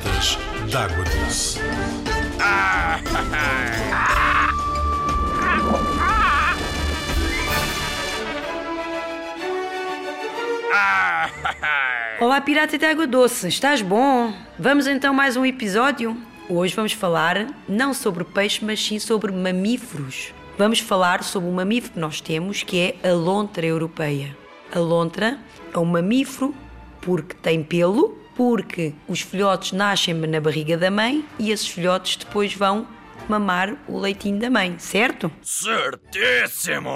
Latas d'água doce. Olá, pirata de água doce, estás bom? Vamos então mais um episódio? Hoje vamos falar não sobre peixe, mas sim sobre mamíferos. Vamos falar sobre um mamífero que nós temos, que é a lontra europeia. A lontra é um mamífero porque tem pelo, porque os filhotes nascem na barriga da mãe e esses filhotes depois vão mamar o leitinho da mãe, certo? Certíssimo!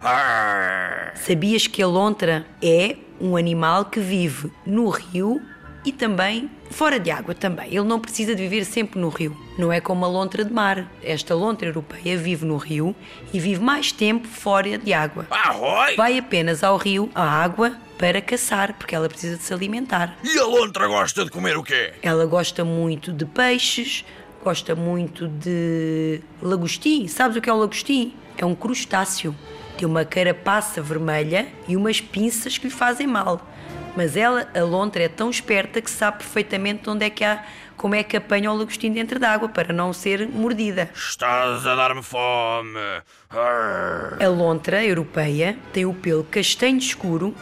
Arr! Sabias que a lontra é um animal que vive no rio e também fora de água também. Ele não precisa de viver sempre no rio. Não é como a lontra de mar. Esta lontra europeia vive no rio e vive mais tempo fora de água. Arroi! Vai apenas ao rio, à água, para caçar, porque ela precisa de se alimentar. E a lontra gosta de comer o quê? Ela gosta muito de peixes, gosta muito de lagostim. Sabes o que é o lagostim? É um crustáceo. Tem uma carapaça vermelha e umas pinças que lhe fazem mal. Mas ela, a lontra, é tão esperta que sabe perfeitamente onde é que há, como é que apanha o lagostim dentro da água para não ser mordida. Estás a dar-me fome. Arr! A lontra europeia tem o pelo castanho escuro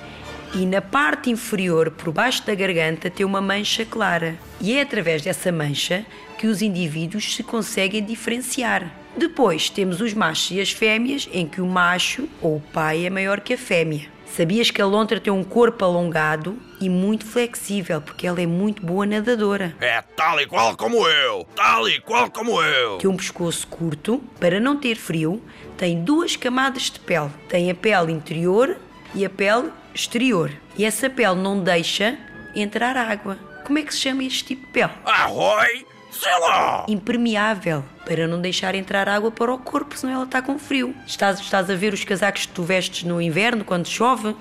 e na parte inferior, por baixo da garganta, tem uma mancha clara. E é através dessa mancha que os indivíduos se conseguem diferenciar. Depois temos os machos e as fêmeas, em que o macho ou o pai é maior que a fêmea. Sabias que a lontra tem um corpo alongado e muito flexível, porque ela é muito boa nadadora. É tal e qual como eu! Tal e qual como eu! Tem um pescoço curto, para não ter frio, tem duas camadas de pele. Tem a pele interior e a pele exterior. E essa pele não deixa entrar água. Como é que se chama este tipo de pele? Arroi! Sei lá! Impermeável, para não deixar entrar água para o corpo, senão ela está com frio. Estás, estás a ver os casacos que tu vestes no inverno, quando chove?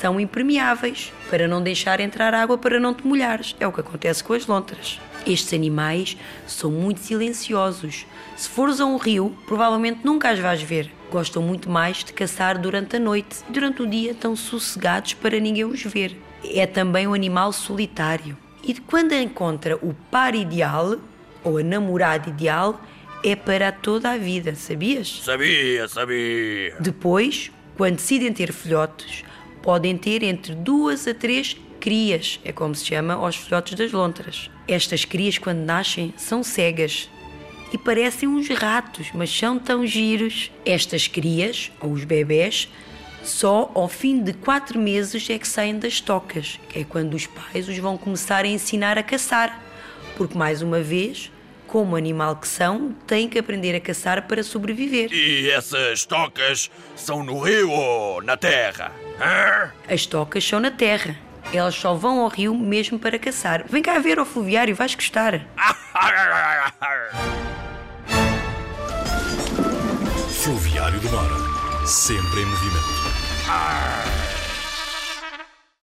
São impermeáveis, para não deixar entrar água para não te molhares. É o que acontece com as lontras. Estes animais são muito silenciosos. Se fores a um rio, provavelmente nunca as vais ver. Gostam muito mais de caçar durante a noite. Durante o dia estão sossegados para ninguém os ver. É também um animal solitário. E quando encontra o par ideal, ou a namorada ideal, é para toda a vida, sabias? Sabia, sabia! Depois, quando decidem ter filhotes, podem ter entre duas a três crias, é como se chama aos filhotes das lontras. Estas crias, quando nascem, são cegas e parecem uns ratos, mas são tão giros. Estas crias, ou os bebés, só ao fim de quatro meses é que saem das tocas, que é quando os pais os vão começar a ensinar a caçar. Porque, mais uma vez, como animal que são, têm que aprender a caçar para sobreviver. E essas tocas são no rio ou na terra? Arr? As tocas são na terra. Elas só vão ao rio mesmo para caçar. Vem cá ver ao fluviário, vais gostar. Fluviário do Mar. Sempre em movimento.